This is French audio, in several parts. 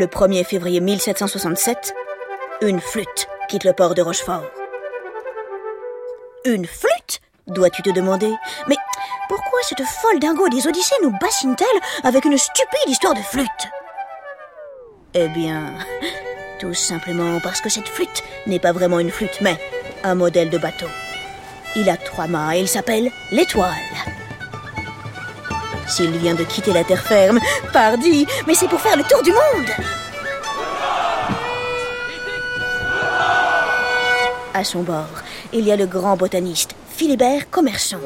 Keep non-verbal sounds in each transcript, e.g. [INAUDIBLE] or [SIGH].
Le 1er février 1767, une flûte quitte le port de Rochefort. Une flûte? Dois-tu te demander? Mais pourquoi cette folle dingo des Odyssées nous bassine-t-elle avec une stupide histoire de flûte? Eh bien, tout simplement parce que cette flûte n'est pas vraiment une flûte, mais un modèle de bateau. Il a trois mâts et il s'appelle l'étoile. S'il vient de quitter la terre ferme, pardi, mais c'est pour faire le tour du monde. À son bord, il y a le grand botaniste Philibert Commerçant.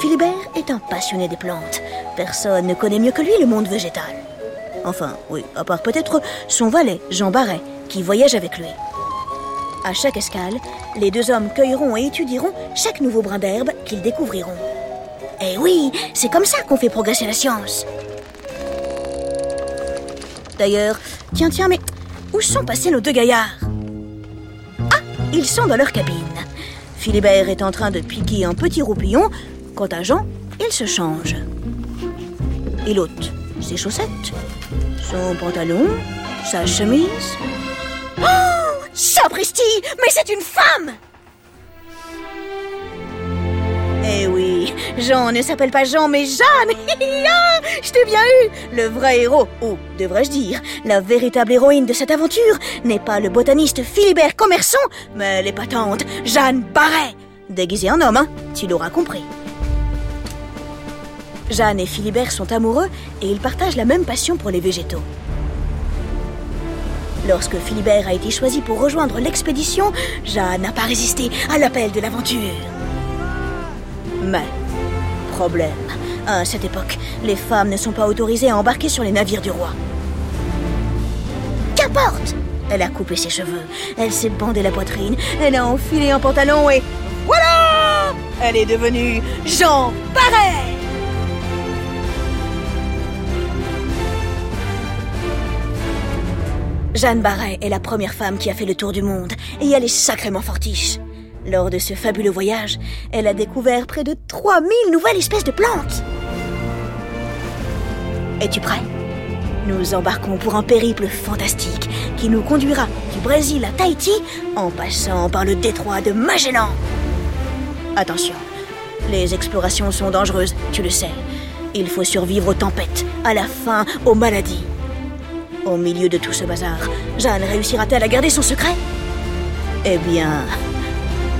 Philibert est un passionné des plantes. Personne ne connaît mieux que lui le monde végétal. Enfin, oui, à part peut-être son valet, Jean Barret, qui voyage avec lui. À chaque escale, les deux hommes cueilleront et étudieront chaque nouveau brin d'herbe qu'ils découvriront. Eh oui, c'est comme ça qu'on fait progresser la science. D'ailleurs, tiens, tiens, mais où sont passés nos deux gaillards? Ils sont dans leur cabine. Philibert est en train de piquer un petit roupillon. Quant à Jean, il se change. Il ôte ses chaussettes, son pantalon, sa chemise. Oh Sapristi Mais c'est une femme Jean ne s'appelle pas Jean, mais Jeanne [LAUGHS] Je t'ai bien eu Le vrai héros, ou devrais-je dire, la véritable héroïne de cette aventure, n'est pas le botaniste Philibert Commerçant, mais l'épatante Jeanne Barret Déguisée en homme, hein Tu l'auras compris. Jeanne et Philibert sont amoureux et ils partagent la même passion pour les végétaux. Lorsque Philibert a été choisi pour rejoindre l'expédition, Jeanne n'a pas résisté à l'appel de l'aventure. Mais, problème, à cette époque, les femmes ne sont pas autorisées à embarquer sur les navires du roi. Qu'importe! Elle a coupé ses cheveux, elle s'est bandé la poitrine, elle a enfilé un pantalon et voilà! Elle est devenue Jean Barret! Jeanne Barret est la première femme qui a fait le tour du monde. Et elle est sacrément fortiche. Lors de ce fabuleux voyage, elle a découvert près de 3000 nouvelles espèces de plantes. Es-tu prêt? Nous embarquons pour un périple fantastique qui nous conduira du Brésil à Tahiti en passant par le détroit de Magellan. Attention, les explorations sont dangereuses, tu le sais. Il faut survivre aux tempêtes, à la faim, aux maladies. Au milieu de tout ce bazar, Jeanne réussira-t-elle à garder son secret? Eh bien,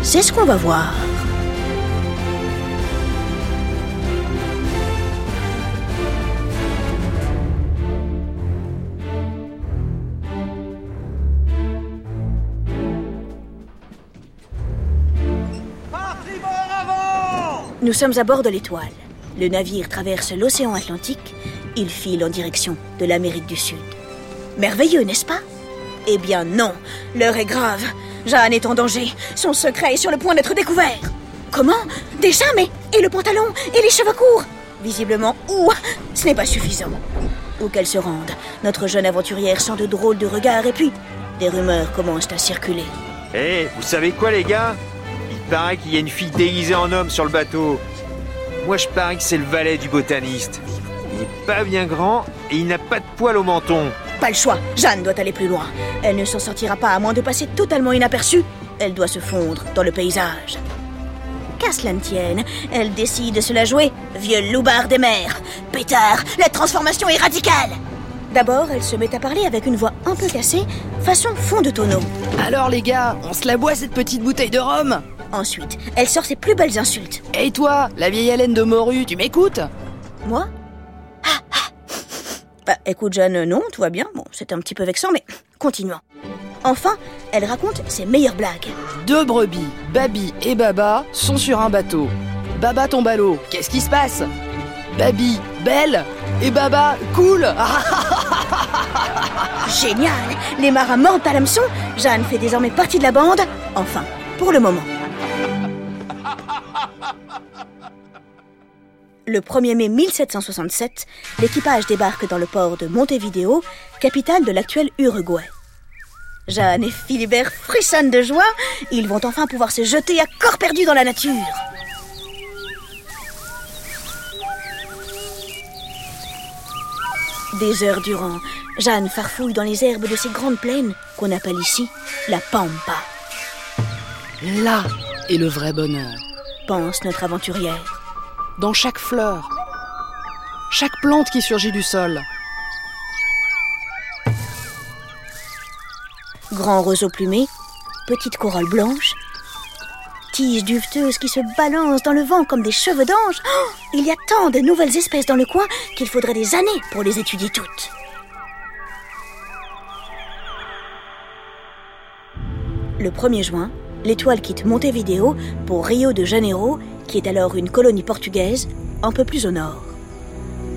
c'est ce qu'on va voir. Nous sommes à bord de l'Étoile. Le navire traverse l'océan Atlantique. Il file en direction de l'Amérique du Sud. Merveilleux, n'est-ce pas? Eh bien non, l'heure est grave. Jeanne est en danger. Son secret est sur le point d'être découvert. Comment? Déjà, mais... Et le pantalon Et les cheveux courts? Visiblement, ou ce n'est pas suffisant. Où qu'elle se rende, notre jeune aventurière sent de drôles de regards et puis des rumeurs commencent à circuler. Eh, vous savez quoi les gars? Il paraît qu'il y a une fille déguisée en homme sur le bateau. Moi je parie que c'est le valet du botaniste. Il est pas bien grand et il n'a pas de poil au menton. Pas le choix, Jeanne doit aller plus loin. Elle ne s'en sortira pas à moins de passer totalement inaperçue. Elle doit se fondre dans le paysage. Qu'à cela ne tienne, elle décide de se la jouer, vieux loupard des mers. Pétard, la transformation est radicale D'abord, elle se met à parler avec une voix un peu cassée, façon fond de tonneau. Alors les gars, on se la boit cette petite bouteille de rhum? Ensuite, elle sort ses plus belles insultes. Et toi, la vieille haleine de morue, tu m'écoutes? Moi? Bah écoute Jeanne, non, tout va bien. Bon, c'était un petit peu vexant, mais continuons. Enfin, elle raconte ses meilleures blagues. Deux brebis, Babi et Baba, sont sur un bateau. Baba tombe à l'eau, qu'est-ce qui se passe? Babi, belle Et Baba, cool [LAUGHS] Génial Les marins mentent à l'hameçon. Jeanne fait désormais partie de la bande. Enfin, pour le moment. Le 1er mai 1767, l'équipage débarque dans le port de Montevideo, capitale de l'actuel Uruguay. Jeanne et Philibert frissonnent de joie. Ils vont enfin pouvoir se jeter à corps perdu dans la nature. Des heures durant, Jeanne farfouille dans les herbes de ces grandes plaines qu'on appelle ici la pampa. Là est le vrai bonheur. Pense notre aventurière. Dans chaque fleur, chaque plante qui surgit du sol. Grand roseau plumé, petite corolle blanche, tiges duveteuses qui se balancent dans le vent comme des cheveux d'ange. Oh, il y a tant de nouvelles espèces dans le coin qu'il faudrait des années pour les étudier toutes. Le 1er juin, l'étoile quitte Montevideo pour Rio de Janeiro, qui est alors une colonie portugaise un peu plus au nord.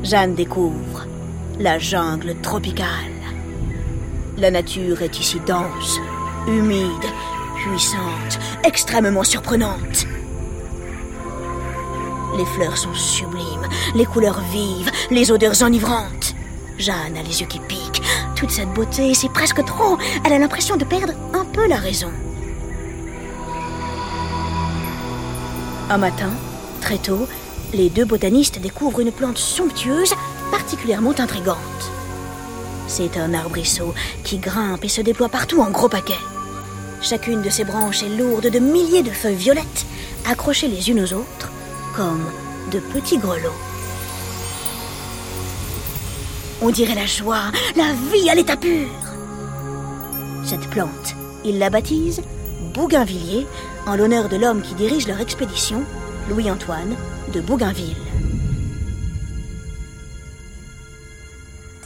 Jeanne découvre la jungle tropicale. La nature est ici dense, humide, puissante, extrêmement surprenante. Les fleurs sont sublimes, les couleurs vives, les odeurs enivrantes. Jeanne a les yeux qui piquent. Toute cette beauté, c'est presque trop. Elle a l'impression de perdre un peu la raison. Un matin, très tôt, les deux botanistes découvrent une plante somptueuse, particulièrement intrigante. C'est un arbrisseau qui grimpe et se déploie partout en gros paquets. Chacune de ses branches est lourde de milliers de feuilles violettes, accrochées les unes aux autres, comme de petits grelots. On dirait la joie, la vie à l'état pur. Cette plante, ils la baptisent Bougainvilliers, en l'honneur de l'homme qui dirige leur expédition, Louis-Antoine de Bougainville.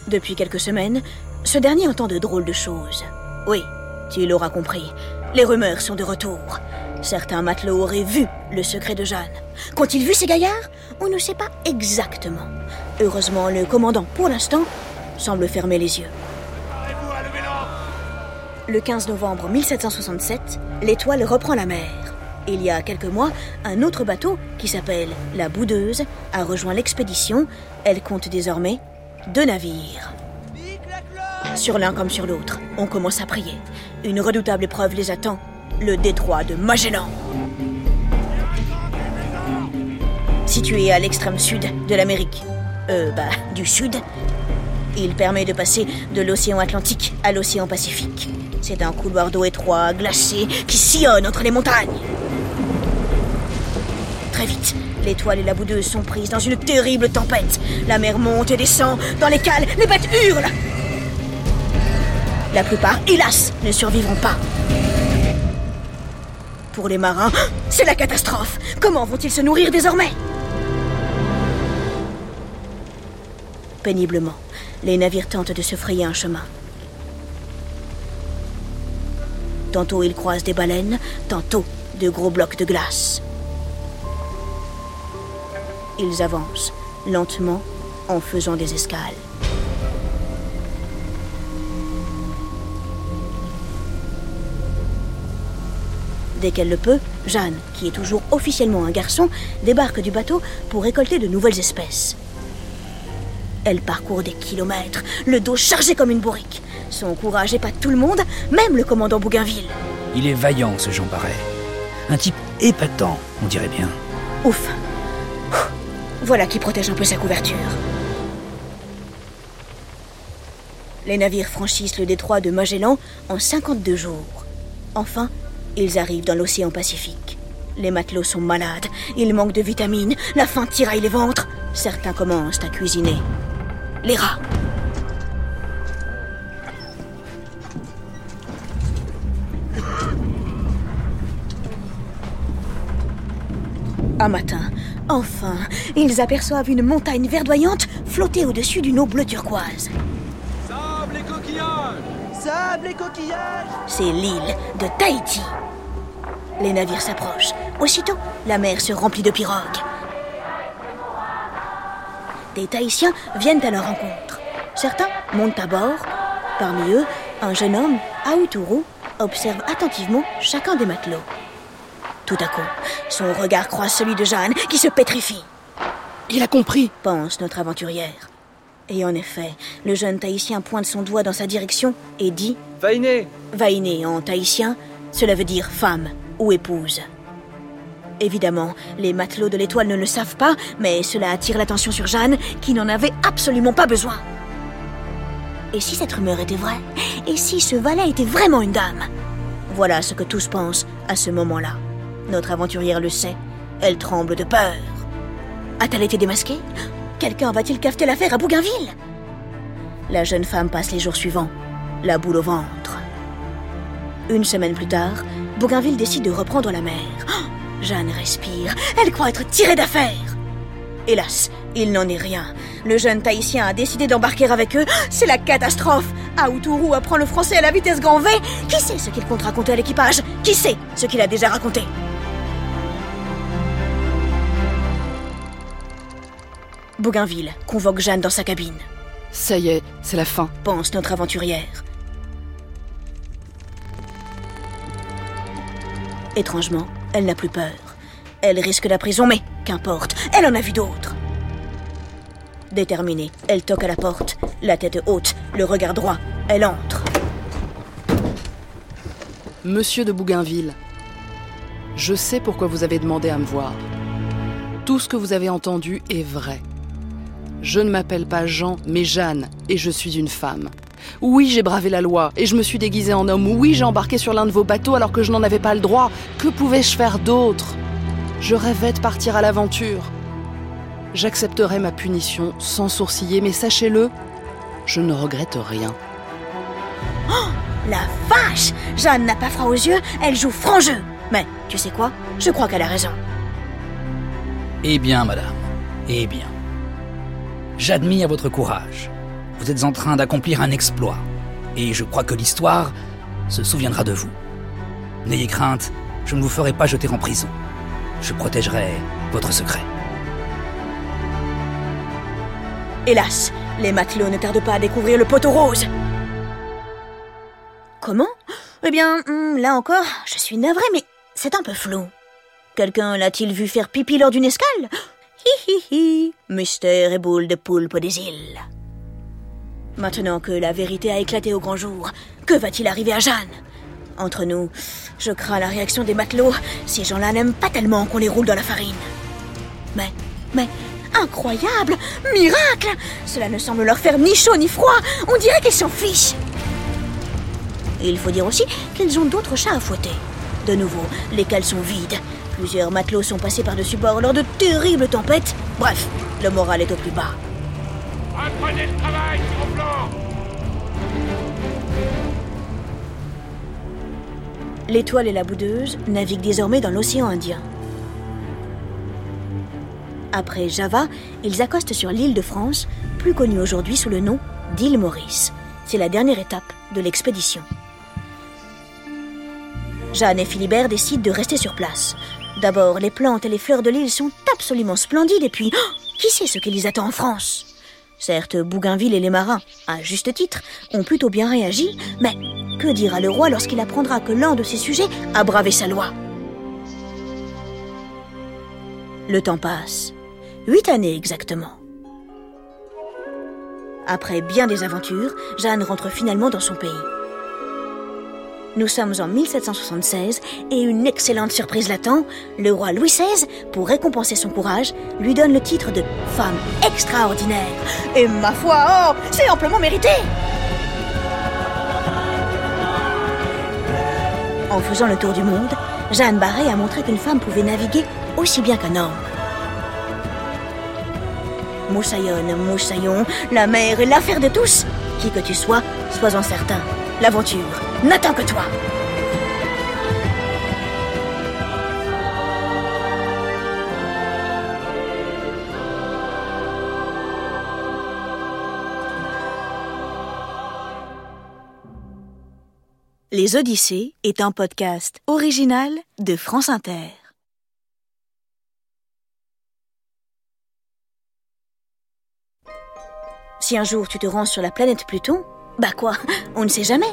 Depuis quelques semaines, ce dernier entend de drôles de choses. Oui, tu l'auras compris, les rumeurs sont de retour. Certains matelots auraient vu le secret de Jeanne. Qu'ont-ils vu ces gaillards? On ne sait pas exactement. Heureusement, le commandant, pour l'instant, semble fermer les yeux. Le 15 novembre 1767, l'étoile reprend la mer. Il y a quelques mois, un autre bateau, qui s'appelle la Boudeuse, a rejoint l'expédition. Elle compte désormais deux navires. Sur l'un comme sur l'autre, on commence à prier. Une redoutable épreuve les attend, le détroit de Magellan. Situé à l'extrême sud de l'Amérique, euh, bah, du sud, il permet de passer de l'océan Atlantique à l'océan Pacifique. C'est un couloir d'eau étroit, glacé, qui sillonne entre les montagnes. Très vite, l'étoile et la boudeuse sont prises dans une terrible tempête. La mer monte et descend, dans les cales, les bêtes hurlent. La plupart, hélas, ne survivront pas. Pour les marins, [GASPS] c'est la catastrophe. Comment vont-ils se nourrir désormais? Péniblement, les navires tentent de se frayer un chemin. Tantôt ils croisent des baleines, tantôt de gros blocs de glace. Ils avancent, lentement, en faisant des escales. Dès qu'elle le peut, Jeanne, qui est toujours officiellement un garçon, débarque du bateau pour récolter de nouvelles espèces. Elle parcourt des kilomètres, le dos chargé comme une bourrique. Son courage épate tout le monde, même le commandant Bougainville. Il est vaillant, ce Jean Barret. Un type épatant, on dirait bien. Ouf. Voilà qui protège un peu sa couverture. Les navires franchissent le détroit de Magellan en 52 jours. Enfin, ils arrivent dans l'océan Pacifique. Les matelots sont malades, ils manquent de vitamines, la faim tiraille les ventres. Certains commencent à cuisiner. Les rats. Un matin, enfin, ils aperçoivent une montagne verdoyante flotter au-dessus d'une eau bleu turquoise. Sable et coquillages Sable et coquillages C'est l'île de Tahiti. Les navires s'approchent. Aussitôt, la mer se remplit de pirogues. Des Tahitiens viennent à leur rencontre. Certains montent à bord. Parmi eux, un jeune homme, Aouturu, observe attentivement chacun des matelots. Tout à coup, son regard croise celui de Jeanne, qui se pétrifie. Il a compris, pense notre aventurière. Et en effet, le jeune Tahitien pointe son doigt dans sa direction et dit Vainé Vainé en tahitien, cela veut dire femme ou épouse. Évidemment, les matelots de l'étoile ne le savent pas, mais cela attire l'attention sur Jeanne, qui n'en avait absolument pas besoin. Et si cette rumeur était vraie? Et si ce valet était vraiment une dame? Voilà ce que tous pensent à ce moment-là. Notre aventurière le sait. Elle tremble de peur. A-t-elle été démasquée? Quelqu'un va-t-il cafeter l'affaire à Bougainville? La jeune femme passe les jours suivants, la boule au ventre. Une semaine plus tard, Bougainville décide de reprendre la mer. Jeanne respire. Elle croit être tirée d'affaire. Hélas, il n'en est rien. Le jeune Tahitien a décidé d'embarquer avec eux. C'est la catastrophe. Aoutourou apprend le français à la vitesse grand V. Qui sait ce qu'il compte raconter à l'équipage? Qui sait ce qu'il a déjà raconté? Bougainville convoque Jeanne dans sa cabine. Ça y est, c'est la fin. Pense notre aventurière. Étrangement, elle n'a plus peur. Elle risque la prison, mais qu'importe, elle en a vu d'autres. Déterminée, elle toque à la porte, la tête haute, le regard droit. Elle entre. Monsieur de Bougainville, je sais pourquoi vous avez demandé à me voir. Tout ce que vous avez entendu est vrai. Je ne m'appelle pas Jean, mais Jeanne, et je suis une femme. Oui, j'ai bravé la loi, et je me suis déguisée en homme. Oui, j'ai embarqué sur l'un de vos bateaux alors que je n'en avais pas le droit. Que pouvais-je faire d'autre? Je rêvais de partir à l'aventure. J'accepterai ma punition sans sourciller, mais sachez-le, je ne regrette rien. Oh La vache Jeanne n'a pas froid aux yeux, elle joue franc jeu. Mais tu sais quoi? Je crois qu'elle a raison. Eh bien, madame, eh bien. J'admire votre courage. Vous êtes en train d'accomplir un exploit. Et je crois que l'histoire se souviendra de vous. N'ayez crainte, je ne vous ferai pas jeter en prison. Je protégerai votre secret. Hélas, les matelots ne tardent pas à découvrir le poteau rose. Comment? Eh bien, hmm, là encore, je suis navrée, mais c'est un peu flou. Quelqu'un l'a-t-il vu faire pipi lors d'une escale? Hi hi hi, mystère et boule de poulpe des îles. Maintenant que la vérité a éclaté au grand jour, que va-t-il arriver à Jeanne? Entre nous, je crains la réaction des matelots. Ces gens-là n'aiment pas tellement qu'on les roule dans la farine. Mais, mais, incroyable Miracle Cela ne semble leur faire ni chaud ni froid. On dirait qu'ils s'en fichent. Il faut dire aussi qu'ils ont d'autres chats à fouetter. De nouveau, les cales sont vides. Plusieurs matelots sont passés par-dessus bord lors de terribles tempêtes. Bref, le moral est au plus bas. Reprenez le travail plan L'étoile et la boudeuse naviguent désormais dans l'océan Indien. Après Java, ils accostent sur l'île de France, plus connue aujourd'hui sous le nom d'île Maurice. C'est la dernière étape de l'expédition. Jeanne et Philibert décident de rester sur place. D'abord, les plantes et les fleurs de l'île sont absolument splendides, et puis, oh, qui sait ce qui les attend en France? Certes, Bougainville et les marins, à juste titre, ont plutôt bien réagi, mais que dira le roi lorsqu'il apprendra que l'un de ses sujets a bravé sa loi? Le temps passe. Huit années exactement. Après bien des aventures, Jeanne rentre finalement dans son pays. Nous sommes en 1776 et une excellente surprise l'attend. Le roi Louis XVI, pour récompenser son courage, lui donne le titre de femme extraordinaire. Et ma foi, oh, c'est amplement mérité En faisant le tour du monde, Jeanne Barré a montré qu'une femme pouvait naviguer aussi bien qu'un homme. Moussaillonne, moussaillon, la mer est l'affaire de tous. Qui que tu sois, sois-en certain. L'aventure n'attend que toi. Les Odyssées est un podcast original de France Inter. Si un jour tu te rends sur la planète Pluton, bah quoi, on ne sait jamais.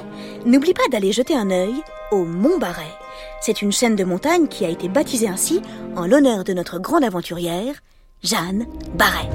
N'oublie pas d'aller jeter un œil au Mont Barret. C'est une chaîne de montagne qui a été baptisée ainsi en l'honneur de notre grande aventurière, Jeanne Barret.